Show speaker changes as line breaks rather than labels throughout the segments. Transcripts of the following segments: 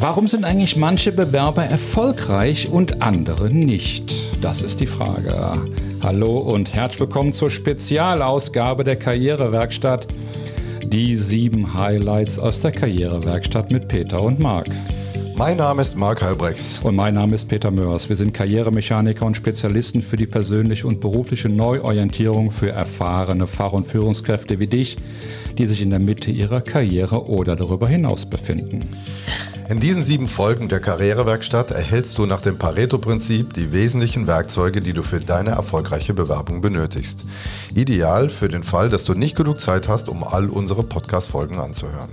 Warum sind eigentlich manche Bewerber erfolgreich und andere nicht? Das ist die Frage. Hallo und herzlich willkommen zur Spezialausgabe der Karrierewerkstatt. Die sieben Highlights aus der Karrierewerkstatt mit Peter und Marc.
Mein Name ist Marc Halbrechts.
Und mein Name ist Peter Mörs. Wir sind Karrieremechaniker und Spezialisten für die persönliche und berufliche Neuorientierung für erfahrene Fach- und Führungskräfte wie dich, die sich in der Mitte ihrer Karriere oder darüber hinaus befinden.
In diesen sieben Folgen der Karrierewerkstatt erhältst du nach dem Pareto-Prinzip die wesentlichen Werkzeuge, die du für deine erfolgreiche Bewerbung benötigst. Ideal für den Fall, dass du nicht genug Zeit hast, um all unsere Podcast-Folgen anzuhören.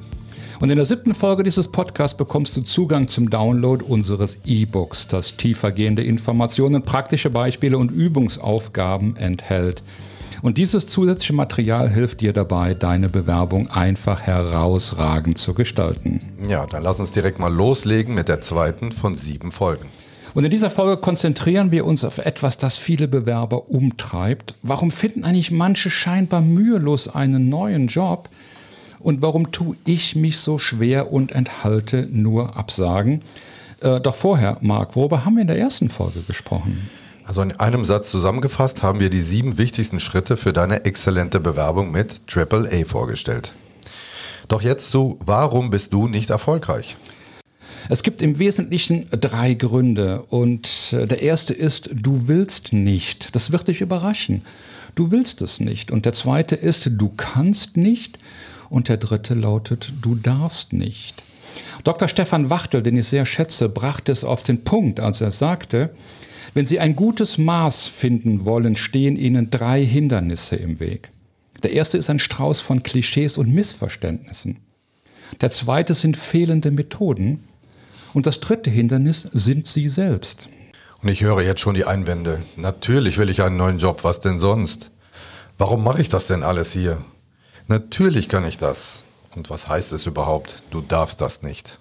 Und in der siebten Folge dieses Podcasts bekommst du Zugang zum Download unseres E-Books, das tiefergehende Informationen, praktische Beispiele und Übungsaufgaben enthält. Und dieses zusätzliche Material hilft dir dabei, deine Bewerbung einfach herausragend zu gestalten.
Ja, dann lass uns direkt mal loslegen mit der zweiten von sieben Folgen.
Und in dieser Folge konzentrieren wir uns auf etwas, das viele Bewerber umtreibt. Warum finden eigentlich manche scheinbar mühelos einen neuen Job? Und warum tue ich mich so schwer und enthalte nur Absagen? Äh, doch vorher, Marc, worüber haben wir in der ersten Folge gesprochen?
Also in einem Satz zusammengefasst haben wir die sieben wichtigsten Schritte für deine exzellente Bewerbung mit AAA vorgestellt. Doch jetzt zu, warum bist du nicht erfolgreich?
Es gibt im Wesentlichen drei Gründe und äh, der erste ist, du willst nicht. Das wird dich überraschen. Du willst es nicht. Und der zweite ist, du kannst nicht. Und der dritte lautet, du darfst nicht. Dr. Stefan Wachtel, den ich sehr schätze, brachte es auf den Punkt, als er sagte, wenn Sie ein gutes Maß finden wollen, stehen Ihnen drei Hindernisse im Weg. Der erste ist ein Strauß von Klischees und Missverständnissen. Der zweite sind fehlende Methoden. Und das dritte Hindernis sind Sie selbst.
Und ich höre jetzt schon die Einwände. Natürlich will ich einen neuen Job, was denn sonst? Warum mache ich das denn alles hier? Natürlich kann ich das. Und was heißt es überhaupt? Du darfst das nicht.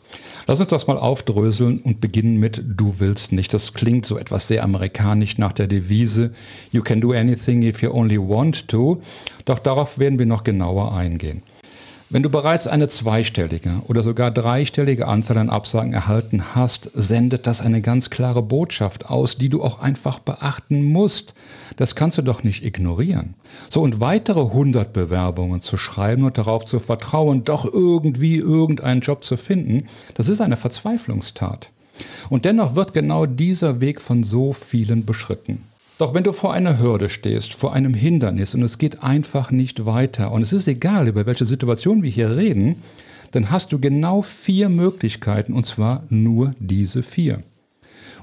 Lass uns das mal aufdröseln und beginnen mit Du willst nicht. Das klingt so etwas sehr amerikanisch nach der Devise You can do anything if you only want to. Doch darauf werden wir noch genauer eingehen. Wenn du bereits eine zweistellige oder sogar dreistellige Anzahl an Absagen erhalten hast, sendet das eine ganz klare Botschaft aus, die du auch einfach beachten musst. Das kannst du doch nicht ignorieren. So und weitere 100 Bewerbungen zu schreiben und darauf zu vertrauen, doch irgendwie irgendeinen Job zu finden, das ist eine Verzweiflungstat. Und dennoch wird genau dieser Weg von so vielen beschritten. Doch wenn du vor einer Hürde stehst, vor einem Hindernis und es geht einfach nicht weiter und es ist egal, über welche Situation wir hier reden, dann hast du genau vier Möglichkeiten und zwar nur diese vier.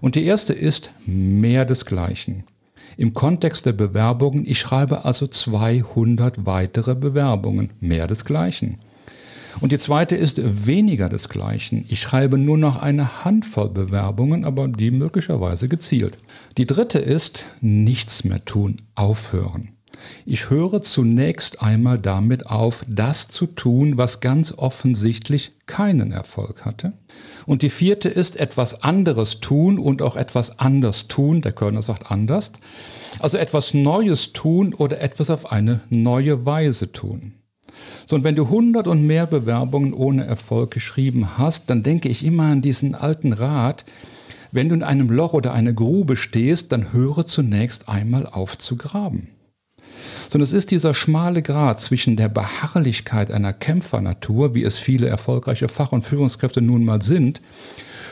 Und die erste ist mehr desgleichen. Im Kontext der Bewerbungen, ich schreibe also 200 weitere Bewerbungen, mehr desgleichen. Und die zweite ist weniger desgleichen. Ich schreibe nur noch eine Handvoll Bewerbungen, aber die möglicherweise gezielt. Die dritte ist nichts mehr tun, aufhören. Ich höre zunächst einmal damit auf, das zu tun, was ganz offensichtlich keinen Erfolg hatte. Und die vierte ist etwas anderes tun und auch etwas anders tun. Der Körner sagt anders. Also etwas Neues tun oder etwas auf eine neue Weise tun. So, und wenn du 100 und mehr Bewerbungen ohne Erfolg geschrieben hast, dann denke ich immer an diesen alten Rat, wenn du in einem Loch oder eine Grube stehst, dann höre zunächst einmal auf zu graben. Sondern es ist dieser schmale Grat zwischen der Beharrlichkeit einer Kämpfernatur, wie es viele erfolgreiche Fach- und Führungskräfte nun mal sind,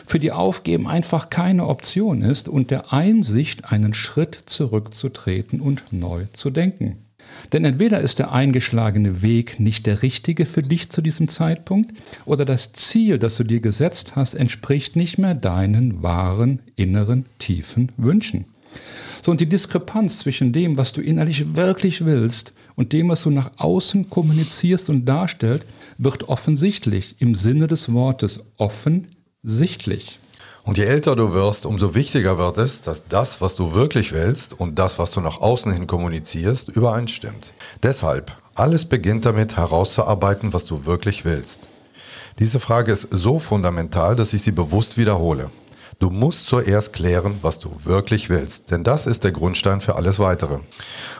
für die Aufgeben einfach keine Option ist und der Einsicht, einen Schritt zurückzutreten und neu zu denken. Denn entweder ist der eingeschlagene Weg nicht der richtige für dich zu diesem Zeitpunkt, oder das Ziel, das du dir gesetzt hast, entspricht nicht mehr deinen wahren, inneren, tiefen Wünschen. So, und die Diskrepanz zwischen dem, was du innerlich wirklich willst, und dem, was du nach außen kommunizierst und darstellst, wird offensichtlich im Sinne des Wortes offensichtlich.
Und je älter du wirst, umso wichtiger wird es, dass das, was du wirklich willst und das, was du nach außen hin kommunizierst, übereinstimmt. Deshalb, alles beginnt damit herauszuarbeiten, was du wirklich willst. Diese Frage ist so fundamental, dass ich sie bewusst wiederhole. Du musst zuerst klären, was du wirklich willst, denn das ist der Grundstein für alles Weitere.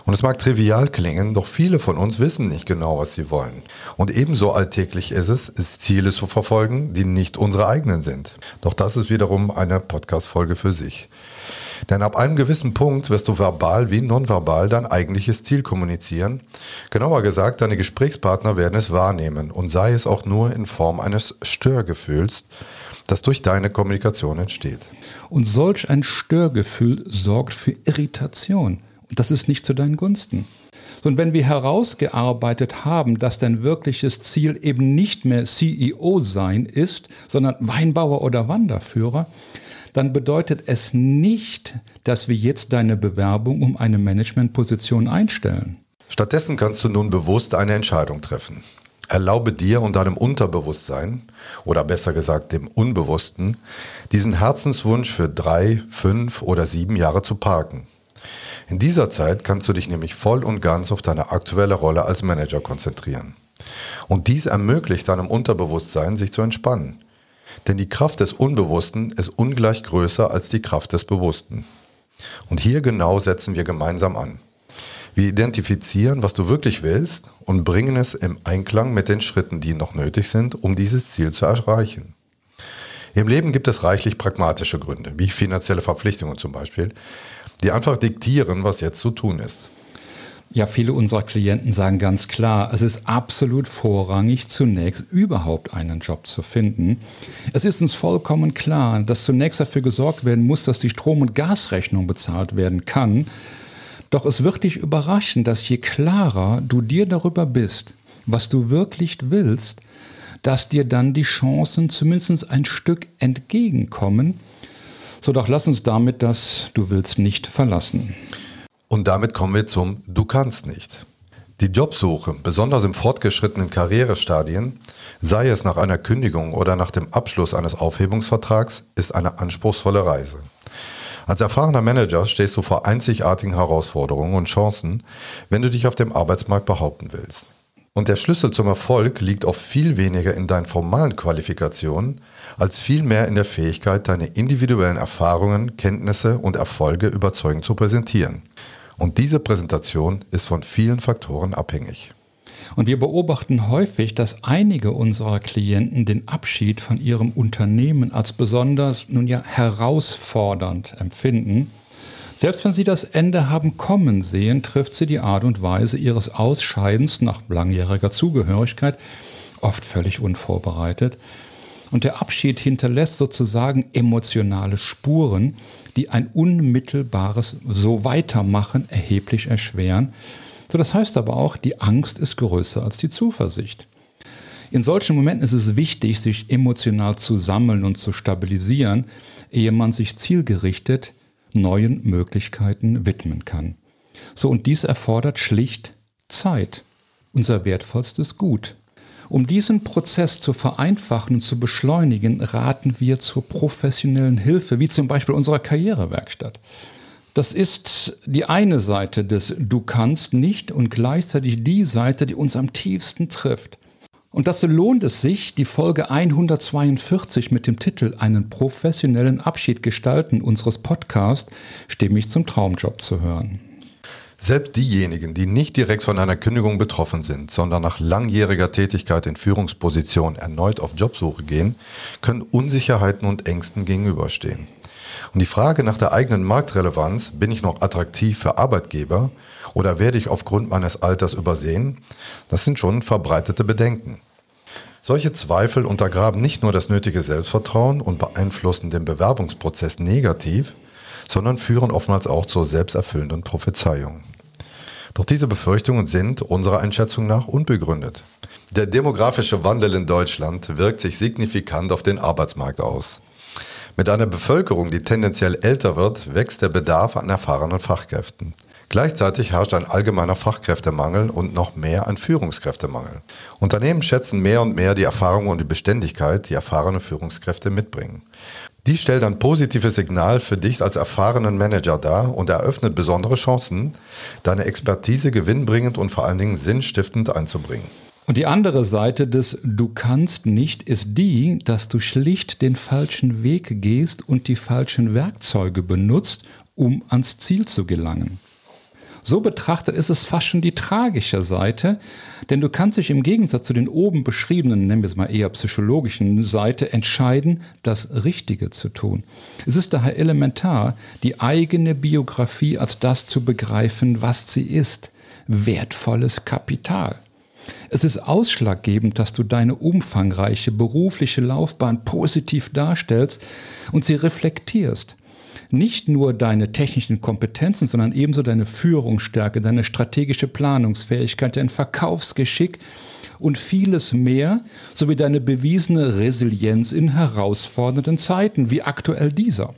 Und es mag trivial klingen, doch viele von uns wissen nicht genau, was sie wollen. Und ebenso alltäglich ist es, Ziele zu verfolgen, die nicht unsere eigenen sind. Doch das ist wiederum eine Podcast-Folge für sich. Denn ab einem gewissen Punkt wirst du verbal wie nonverbal dein eigentliches Ziel kommunizieren. Genauer gesagt, deine Gesprächspartner werden es wahrnehmen und sei es auch nur in Form eines Störgefühls, das durch deine Kommunikation entsteht.
Und solch ein Störgefühl sorgt für Irritation. Und das ist nicht zu deinen Gunsten. Und wenn wir herausgearbeitet haben, dass dein wirkliches Ziel eben nicht mehr CEO sein ist, sondern Weinbauer oder Wanderführer, dann bedeutet es nicht, dass wir jetzt deine Bewerbung um eine Managementposition einstellen.
Stattdessen kannst du nun bewusst eine Entscheidung treffen. Erlaube dir und deinem Unterbewusstsein, oder besser gesagt dem Unbewussten, diesen Herzenswunsch für drei, fünf oder sieben Jahre zu parken. In dieser Zeit kannst du dich nämlich voll und ganz auf deine aktuelle Rolle als Manager konzentrieren. Und dies ermöglicht deinem Unterbewusstsein, sich zu entspannen. Denn die Kraft des Unbewussten ist ungleich größer als die Kraft des Bewussten. Und hier genau setzen wir gemeinsam an. Wir identifizieren, was du wirklich willst und bringen es im Einklang mit den Schritten, die noch nötig sind, um dieses Ziel zu erreichen. Im Leben gibt es reichlich pragmatische Gründe, wie finanzielle Verpflichtungen zum Beispiel, die einfach diktieren, was jetzt zu tun ist.
Ja, viele unserer Klienten sagen ganz klar, es ist absolut vorrangig, zunächst überhaupt einen Job zu finden. Es ist uns vollkommen klar, dass zunächst dafür gesorgt werden muss, dass die Strom- und Gasrechnung bezahlt werden kann. Doch es wird dich überraschen, dass je klarer du dir darüber bist, was du wirklich willst, dass dir dann die Chancen zumindest ein Stück entgegenkommen. So doch lass uns damit das Du willst nicht verlassen.
Und damit kommen wir zum Du kannst nicht. Die Jobsuche, besonders im fortgeschrittenen Karrierestadien, sei es nach einer Kündigung oder nach dem Abschluss eines Aufhebungsvertrags, ist eine anspruchsvolle Reise. Als erfahrener Manager stehst du vor einzigartigen Herausforderungen und Chancen, wenn du dich auf dem Arbeitsmarkt behaupten willst. Und der Schlüssel zum Erfolg liegt oft viel weniger in deinen formalen Qualifikationen, als vielmehr in der Fähigkeit, deine individuellen Erfahrungen, Kenntnisse und Erfolge überzeugend zu präsentieren. Und diese Präsentation ist von vielen Faktoren abhängig.
Und wir beobachten häufig, dass einige unserer Klienten den Abschied von ihrem Unternehmen als besonders nun ja herausfordernd empfinden. Selbst wenn sie das Ende haben kommen sehen, trifft sie die Art und Weise ihres Ausscheidens nach langjähriger Zugehörigkeit oft völlig unvorbereitet. Und der Abschied hinterlässt sozusagen emotionale Spuren, die ein unmittelbares So weitermachen erheblich erschweren. So, das heißt aber auch, die Angst ist größer als die Zuversicht. In solchen Momenten ist es wichtig, sich emotional zu sammeln und zu stabilisieren, ehe man sich zielgerichtet neuen Möglichkeiten widmen kann. So, und dies erfordert schlicht Zeit, unser wertvollstes Gut. Um diesen Prozess zu vereinfachen und zu beschleunigen, raten wir zur professionellen Hilfe, wie zum Beispiel unserer Karrierewerkstatt. Das ist die eine Seite des Du kannst nicht und gleichzeitig die Seite, die uns am tiefsten trifft. Und dazu lohnt es sich, die Folge 142 mit dem Titel Einen professionellen Abschied gestalten unseres Podcasts stimmig zum Traumjob zu hören.
Selbst diejenigen, die nicht direkt von einer Kündigung betroffen sind, sondern nach langjähriger Tätigkeit in Führungspositionen erneut auf Jobsuche gehen, können Unsicherheiten und Ängsten gegenüberstehen. Und die Frage nach der eigenen Marktrelevanz, bin ich noch attraktiv für Arbeitgeber oder werde ich aufgrund meines Alters übersehen, das sind schon verbreitete Bedenken. Solche Zweifel untergraben nicht nur das nötige Selbstvertrauen und beeinflussen den Bewerbungsprozess negativ, sondern führen oftmals auch zur selbsterfüllenden Prophezeiung. Doch diese Befürchtungen sind unserer Einschätzung nach unbegründet. Der demografische Wandel in Deutschland wirkt sich signifikant auf den Arbeitsmarkt aus. Mit einer Bevölkerung, die tendenziell älter wird, wächst der Bedarf an erfahrenen Fachkräften. Gleichzeitig herrscht ein allgemeiner Fachkräftemangel und noch mehr ein Führungskräftemangel. Unternehmen schätzen mehr und mehr die Erfahrung und die Beständigkeit, die erfahrene Führungskräfte mitbringen. Dies stellt ein positives Signal für dich als erfahrenen Manager dar und eröffnet besondere Chancen, deine Expertise gewinnbringend und vor allen Dingen sinnstiftend einzubringen.
Und die andere Seite des Du kannst nicht ist die, dass du schlicht den falschen Weg gehst und die falschen Werkzeuge benutzt, um ans Ziel zu gelangen. So betrachtet ist es fast schon die tragische Seite, denn du kannst dich im Gegensatz zu den oben beschriebenen, nennen wir es mal eher psychologischen Seite, entscheiden, das Richtige zu tun. Es ist daher elementar, die eigene Biografie als das zu begreifen, was sie ist. Wertvolles Kapital. Es ist ausschlaggebend, dass du deine umfangreiche berufliche Laufbahn positiv darstellst und sie reflektierst. Nicht nur deine technischen Kompetenzen, sondern ebenso deine Führungsstärke, deine strategische Planungsfähigkeit, dein Verkaufsgeschick und vieles mehr, sowie deine bewiesene Resilienz in herausfordernden Zeiten, wie aktuell dieser.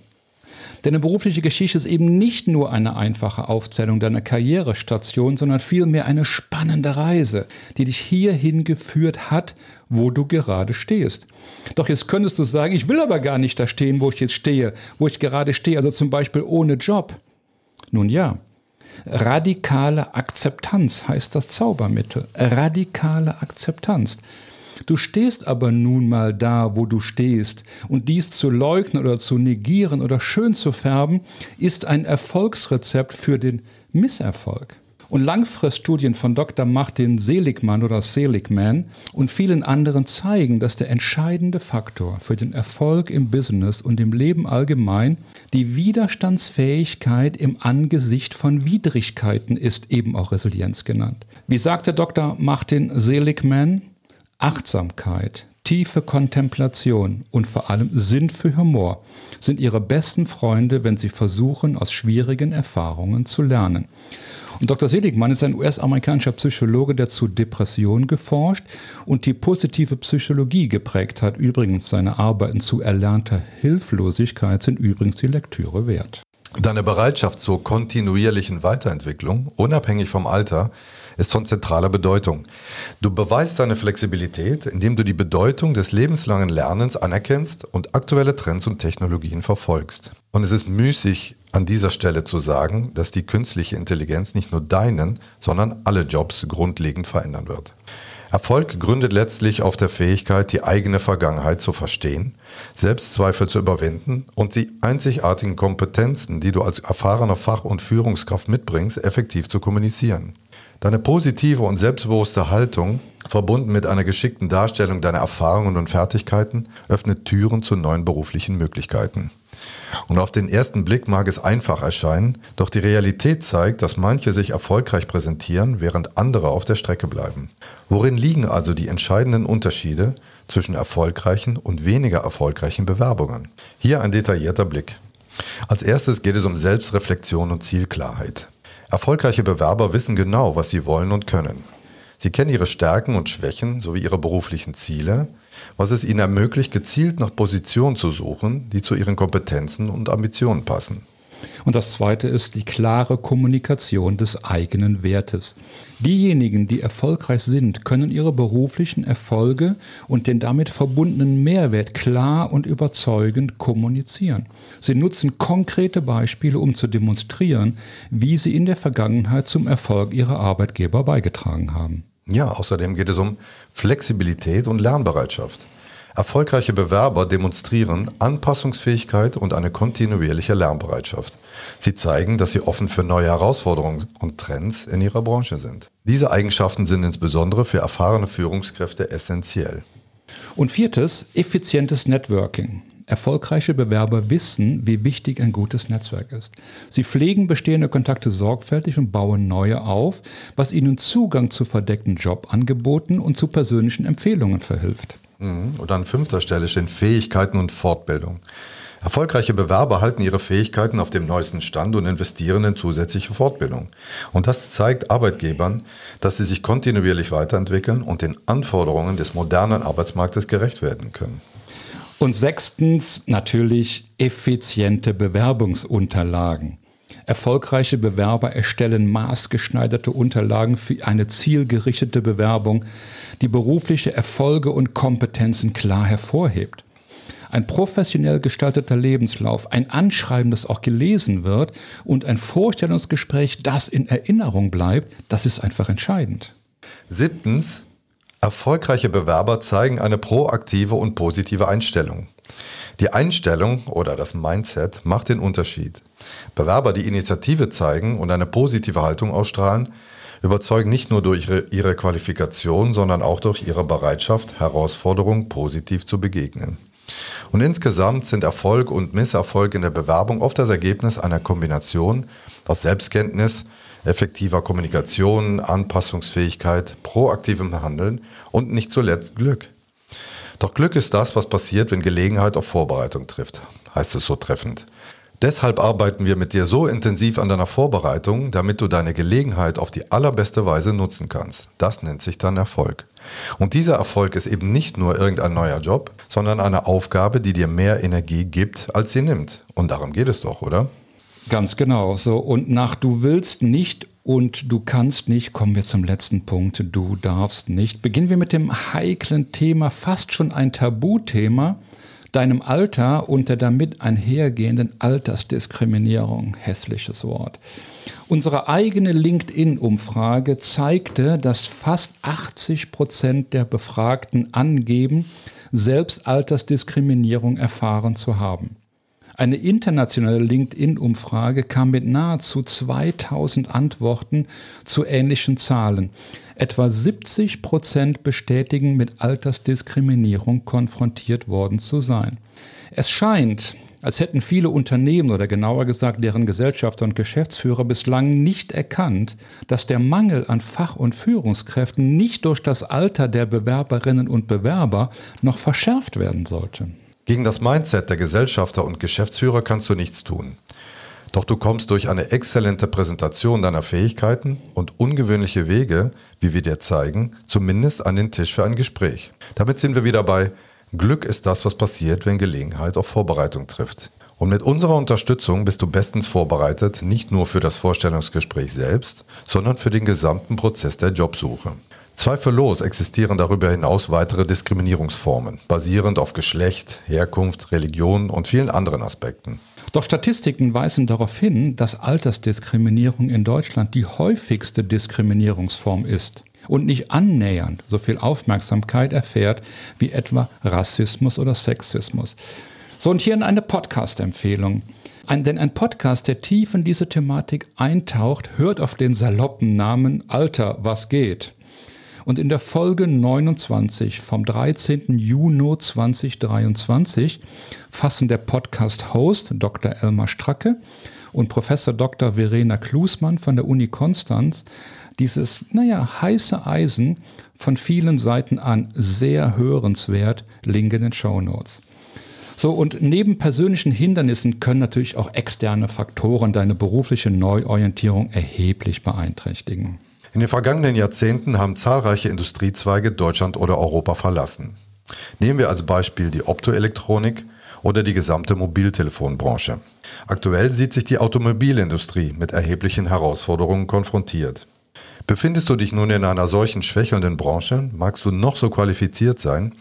Deine berufliche Geschichte ist eben nicht nur eine einfache Aufzählung deiner Karrierestation, sondern vielmehr eine spannende Reise, die dich hierhin geführt hat, wo du gerade stehst. Doch jetzt könntest du sagen, ich will aber gar nicht da stehen, wo ich jetzt stehe, wo ich gerade stehe, also zum Beispiel ohne Job. Nun ja, radikale Akzeptanz heißt das Zaubermittel. Radikale Akzeptanz. Du stehst aber nun mal da, wo du stehst, und dies zu leugnen oder zu negieren oder schön zu färben, ist ein Erfolgsrezept für den Misserfolg. Und Langfriststudien von Dr. Martin Seligmann oder Seligman und vielen anderen zeigen, dass der entscheidende Faktor für den Erfolg im Business und im Leben allgemein die Widerstandsfähigkeit im Angesicht von Widrigkeiten ist, eben auch Resilienz genannt. Wie sagte Dr. Martin Seligman, Achtsamkeit, tiefe Kontemplation und vor allem Sinn für Humor sind ihre besten Freunde, wenn sie versuchen, aus schwierigen Erfahrungen zu lernen. Und Dr. Seligmann ist ein US-amerikanischer Psychologe, der zu Depressionen geforscht und die positive Psychologie geprägt hat. Übrigens, seine Arbeiten zu erlernter Hilflosigkeit sind übrigens die Lektüre wert.
Deine Bereitschaft zur kontinuierlichen Weiterentwicklung, unabhängig vom Alter, ist von zentraler Bedeutung. Du beweist deine Flexibilität, indem du die Bedeutung des lebenslangen Lernens anerkennst und aktuelle Trends und Technologien verfolgst. Und es ist müßig, an dieser Stelle zu sagen, dass die künstliche Intelligenz nicht nur deinen, sondern alle Jobs grundlegend verändern wird. Erfolg gründet letztlich auf der Fähigkeit, die eigene Vergangenheit zu verstehen, Selbstzweifel zu überwinden und die einzigartigen Kompetenzen, die du als erfahrener Fach- und Führungskraft mitbringst, effektiv zu kommunizieren. Deine positive und selbstbewusste Haltung, verbunden mit einer geschickten Darstellung deiner Erfahrungen und Fertigkeiten, öffnet Türen zu neuen beruflichen Möglichkeiten. Und auf den ersten Blick mag es einfach erscheinen, doch die Realität zeigt, dass manche sich erfolgreich präsentieren, während andere auf der Strecke bleiben. Worin liegen also die entscheidenden Unterschiede zwischen erfolgreichen und weniger erfolgreichen Bewerbungen? Hier ein detaillierter Blick. Als erstes geht es um Selbstreflexion und Zielklarheit. Erfolgreiche Bewerber wissen genau, was sie wollen und können. Sie kennen ihre Stärken und Schwächen sowie ihre beruflichen Ziele, was es ihnen ermöglicht, gezielt nach Positionen zu suchen, die zu ihren Kompetenzen und Ambitionen passen.
Und das Zweite ist die klare Kommunikation des eigenen Wertes. Diejenigen, die erfolgreich sind, können ihre beruflichen Erfolge und den damit verbundenen Mehrwert klar und überzeugend kommunizieren. Sie nutzen konkrete Beispiele, um zu demonstrieren, wie sie in der Vergangenheit zum Erfolg ihrer Arbeitgeber beigetragen haben.
Ja, außerdem geht es um Flexibilität und Lernbereitschaft. Erfolgreiche Bewerber demonstrieren Anpassungsfähigkeit und eine kontinuierliche Lernbereitschaft. Sie zeigen, dass sie offen für neue Herausforderungen und Trends in ihrer Branche sind. Diese Eigenschaften sind insbesondere für erfahrene Führungskräfte essentiell.
Und viertes, effizientes Networking. Erfolgreiche Bewerber wissen, wie wichtig ein gutes Netzwerk ist. Sie pflegen bestehende Kontakte sorgfältig und bauen neue auf, was ihnen Zugang zu verdeckten Jobangeboten und zu persönlichen Empfehlungen verhilft.
Mhm. Und an fünfter Stelle stehen Fähigkeiten und Fortbildung. Erfolgreiche Bewerber halten ihre Fähigkeiten auf dem neuesten Stand und investieren in zusätzliche Fortbildung. Und das zeigt Arbeitgebern, dass sie sich kontinuierlich weiterentwickeln und den Anforderungen des modernen Arbeitsmarktes gerecht werden können.
Und sechstens natürlich effiziente Bewerbungsunterlagen. Erfolgreiche Bewerber erstellen maßgeschneiderte Unterlagen für eine zielgerichtete Bewerbung, die berufliche Erfolge und Kompetenzen klar hervorhebt. Ein professionell gestalteter Lebenslauf, ein Anschreiben, das auch gelesen wird und ein Vorstellungsgespräch, das in Erinnerung bleibt, das ist einfach entscheidend.
Siebtens, Erfolgreiche Bewerber zeigen eine proaktive und positive Einstellung. Die Einstellung oder das Mindset macht den Unterschied. Bewerber, die Initiative zeigen und eine positive Haltung ausstrahlen, überzeugen nicht nur durch ihre Qualifikation, sondern auch durch ihre Bereitschaft, Herausforderungen positiv zu begegnen. Und insgesamt sind Erfolg und Misserfolg in der Bewerbung oft das Ergebnis einer Kombination aus Selbstkenntnis, effektiver Kommunikation, Anpassungsfähigkeit, proaktivem Handeln und nicht zuletzt Glück. Doch Glück ist das, was passiert, wenn Gelegenheit auf Vorbereitung trifft, heißt es so treffend. Deshalb arbeiten wir mit dir so intensiv an deiner Vorbereitung, damit du deine Gelegenheit auf die allerbeste Weise nutzen kannst. Das nennt sich dann Erfolg. Und dieser Erfolg ist eben nicht nur irgendein neuer Job, sondern eine Aufgabe, die dir mehr Energie gibt, als sie nimmt. Und darum geht es doch, oder?
Ganz genau. So, und nach du willst nicht und du kannst nicht, kommen wir zum letzten Punkt, du darfst nicht. Beginnen wir mit dem heiklen Thema, fast schon ein Tabuthema, deinem Alter und der damit einhergehenden Altersdiskriminierung. Hässliches Wort. Unsere eigene LinkedIn-Umfrage zeigte, dass fast 80 Prozent der Befragten angeben, selbst Altersdiskriminierung erfahren zu haben. Eine internationale LinkedIn-Umfrage kam mit nahezu 2000 Antworten zu ähnlichen Zahlen. Etwa 70 Prozent bestätigen, mit Altersdiskriminierung konfrontiert worden zu sein. Es scheint, als hätten viele Unternehmen oder genauer gesagt deren Gesellschafter und Geschäftsführer bislang nicht erkannt, dass der Mangel an Fach- und Führungskräften nicht durch das Alter der Bewerberinnen und Bewerber noch verschärft werden sollte.
Gegen das Mindset der Gesellschafter und Geschäftsführer kannst du nichts tun. Doch du kommst durch eine exzellente Präsentation deiner Fähigkeiten und ungewöhnliche Wege, wie wir dir zeigen, zumindest an den Tisch für ein Gespräch. Damit sind wir wieder bei Glück ist das, was passiert, wenn Gelegenheit auf Vorbereitung trifft. Und mit unserer Unterstützung bist du bestens vorbereitet, nicht nur für das Vorstellungsgespräch selbst, sondern für den gesamten Prozess der Jobsuche. Zweifellos existieren darüber hinaus weitere Diskriminierungsformen, basierend auf Geschlecht, Herkunft, Religion und vielen anderen Aspekten.
Doch Statistiken weisen darauf hin, dass Altersdiskriminierung in Deutschland die häufigste Diskriminierungsform ist und nicht annähernd so viel Aufmerksamkeit erfährt wie etwa Rassismus oder Sexismus. So, und hier eine Podcast-Empfehlung. Ein, denn ein Podcast, der tief in diese Thematik eintaucht, hört auf den saloppen Namen Alter, was geht. Und in der Folge 29 vom 13. Juni 2023 fassen der Podcast-Host Dr. Elmar Stracke und Professor Dr. Verena Klusmann von der Uni Konstanz dieses, naja, heiße Eisen von vielen Seiten an sehr hörenswert. Link in den Show Notes. So, und neben persönlichen Hindernissen können natürlich auch externe Faktoren deine berufliche Neuorientierung erheblich beeinträchtigen.
In den vergangenen Jahrzehnten haben zahlreiche Industriezweige Deutschland oder Europa verlassen. Nehmen wir als Beispiel die Optoelektronik oder die gesamte Mobiltelefonbranche. Aktuell sieht sich die Automobilindustrie mit erheblichen Herausforderungen konfrontiert. Befindest du dich nun in einer solchen schwächelnden Branche, magst du noch so qualifiziert sein,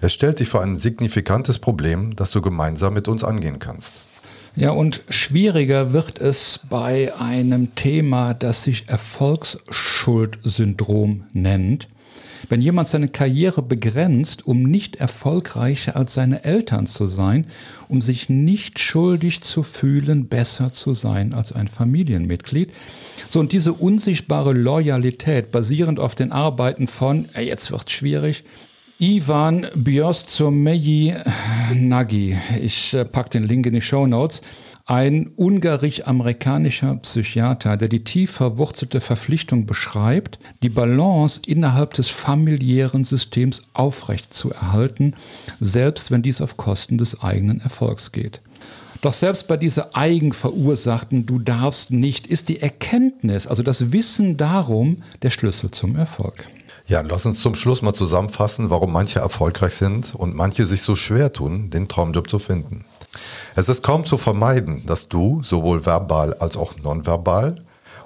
es stellt dich vor ein signifikantes Problem, das du gemeinsam mit uns angehen kannst.
Ja, und schwieriger wird es bei einem Thema, das sich Erfolgsschuldsyndrom nennt. Wenn jemand seine Karriere begrenzt, um nicht erfolgreicher als seine Eltern zu sein, um sich nicht schuldig zu fühlen, besser zu sein als ein Familienmitglied. So, und diese unsichtbare Loyalität basierend auf den Arbeiten von, jetzt wird schwierig, Ivan Björstomeji Nagy. Ich äh, packe den Link in die Show Notes. Ein ungarisch-amerikanischer Psychiater, der die tief verwurzelte Verpflichtung beschreibt, die Balance innerhalb des familiären Systems aufrecht zu erhalten, selbst wenn dies auf Kosten des eigenen Erfolgs geht. Doch selbst bei dieser eigenverursachten Du darfst nicht ist die Erkenntnis, also das Wissen darum, der Schlüssel zum Erfolg.
Ja, lass uns zum Schluss mal zusammenfassen, warum manche erfolgreich sind und manche sich so schwer tun, den Traumjob zu finden. Es ist kaum zu vermeiden, dass du, sowohl verbal als auch nonverbal,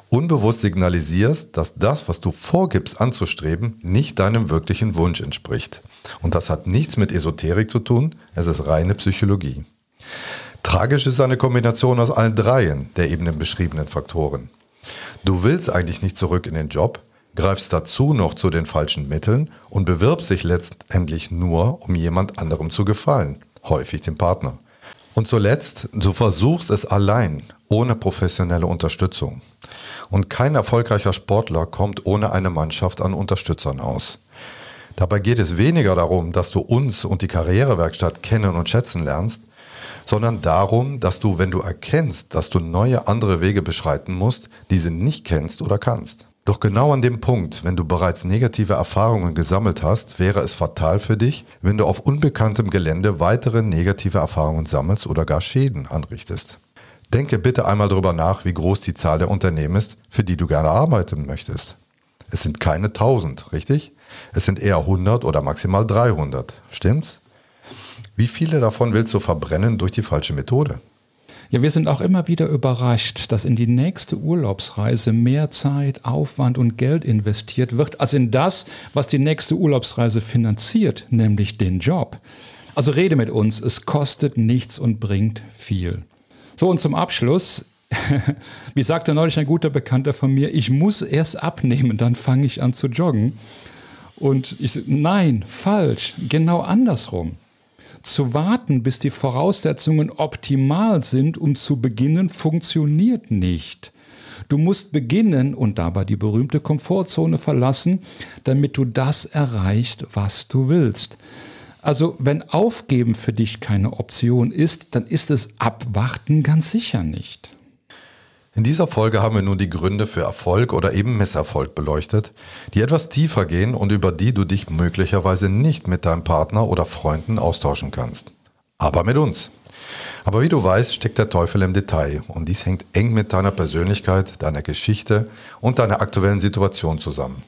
unbewusst signalisierst, dass das, was du vorgibst anzustreben, nicht deinem wirklichen Wunsch entspricht. Und das hat nichts mit Esoterik zu tun, es ist reine Psychologie. Tragisch ist eine Kombination aus allen dreien der eben beschriebenen Faktoren. Du willst eigentlich nicht zurück in den Job, greifst dazu noch zu den falschen Mitteln und bewirbst dich letztendlich nur, um jemand anderem zu gefallen, häufig dem Partner. Und zuletzt, du versuchst es allein, ohne professionelle Unterstützung. Und kein erfolgreicher Sportler kommt ohne eine Mannschaft an Unterstützern aus. Dabei geht es weniger darum, dass du uns und die Karrierewerkstatt kennen und schätzen lernst, sondern darum, dass du, wenn du erkennst, dass du neue andere Wege beschreiten musst, diese nicht kennst oder kannst. Doch genau an dem Punkt, wenn du bereits negative Erfahrungen gesammelt hast, wäre es fatal für dich, wenn du auf unbekanntem Gelände weitere negative Erfahrungen sammelst oder gar Schäden anrichtest. Denke bitte einmal darüber nach, wie groß die Zahl der Unternehmen ist, für die du gerne arbeiten möchtest. Es sind keine 1000, richtig? Es sind eher 100 oder maximal 300. Stimmt's? Wie viele davon willst du verbrennen durch die falsche Methode?
Ja, wir sind auch immer wieder überrascht, dass in die nächste Urlaubsreise mehr Zeit, Aufwand und Geld investiert wird, als in das, was die nächste Urlaubsreise finanziert, nämlich den Job. Also rede mit uns, es kostet nichts und bringt viel. So, und zum Abschluss, wie sagte neulich ein guter Bekannter von mir, ich muss erst abnehmen, dann fange ich an zu joggen. Und ich, nein, falsch, genau andersrum. Zu warten, bis die Voraussetzungen optimal sind, um zu beginnen, funktioniert nicht. Du musst beginnen und dabei die berühmte Komfortzone verlassen, damit du das erreichst, was du willst. Also wenn Aufgeben für dich keine Option ist, dann ist es Abwarten ganz sicher nicht.
In dieser Folge haben wir nun die Gründe für Erfolg oder eben Misserfolg beleuchtet, die etwas tiefer gehen und über die du dich möglicherweise nicht mit deinem Partner oder Freunden austauschen kannst. Aber mit uns. Aber wie du weißt, steckt der Teufel im Detail und dies hängt eng mit deiner Persönlichkeit, deiner Geschichte und deiner aktuellen Situation zusammen.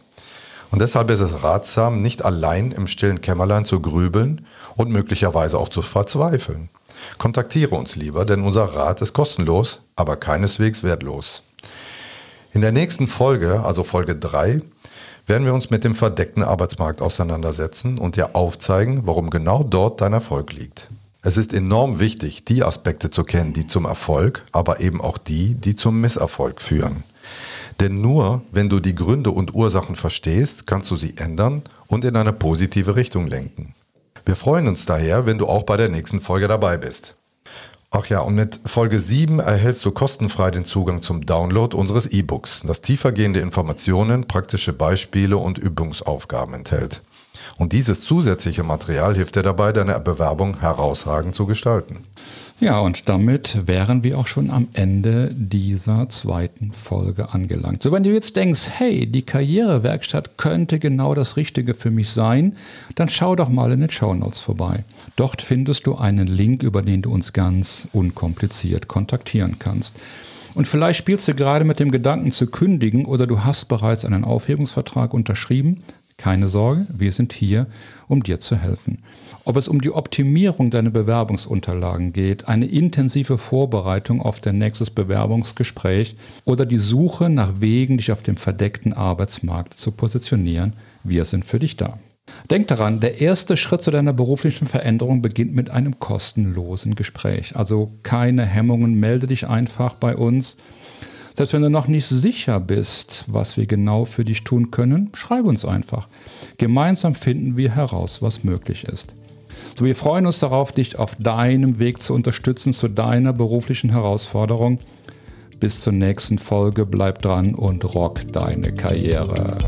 Und deshalb ist es ratsam, nicht allein im stillen Kämmerlein zu grübeln und möglicherweise auch zu verzweifeln. Kontaktiere uns lieber, denn unser Rat ist kostenlos, aber keineswegs wertlos. In der nächsten Folge, also Folge 3, werden wir uns mit dem verdeckten Arbeitsmarkt auseinandersetzen und dir aufzeigen, warum genau dort dein Erfolg liegt. Es ist enorm wichtig, die Aspekte zu kennen, die zum Erfolg, aber eben auch die, die zum Misserfolg führen. Denn nur wenn du die Gründe und Ursachen verstehst, kannst du sie ändern und in eine positive Richtung lenken. Wir freuen uns daher, wenn du auch bei der nächsten Folge dabei bist. Ach ja, und mit Folge 7 erhältst du kostenfrei den Zugang zum Download unseres E-Books, das tiefergehende Informationen, praktische Beispiele und Übungsaufgaben enthält. Und dieses zusätzliche Material hilft dir dabei, deine Bewerbung herausragend zu gestalten.
Ja, und damit wären wir auch schon am Ende dieser zweiten Folge angelangt. So, wenn du jetzt denkst, hey, die Karrierewerkstatt könnte genau das Richtige für mich sein, dann schau doch mal in den Show Notes vorbei. Dort findest du einen Link, über den du uns ganz unkompliziert kontaktieren kannst. Und vielleicht spielst du gerade mit dem Gedanken zu kündigen oder du hast bereits einen Aufhebungsvertrag unterschrieben. Keine Sorge, wir sind hier, um dir zu helfen. Ob es um die Optimierung deiner Bewerbungsunterlagen geht, eine intensive Vorbereitung auf dein nächstes Bewerbungsgespräch oder die Suche nach Wegen, dich auf dem verdeckten Arbeitsmarkt zu positionieren, wir sind für dich da. Denk daran, der erste Schritt zu deiner beruflichen Veränderung beginnt mit einem kostenlosen Gespräch. Also keine Hemmungen, melde dich einfach bei uns. Selbst wenn du noch nicht sicher bist, was wir genau für dich tun können, schreib uns einfach. Gemeinsam finden wir heraus, was möglich ist. So, wir freuen uns darauf, dich auf deinem Weg zu unterstützen zu deiner beruflichen Herausforderung. Bis zur nächsten Folge, bleib dran und rock deine Karriere.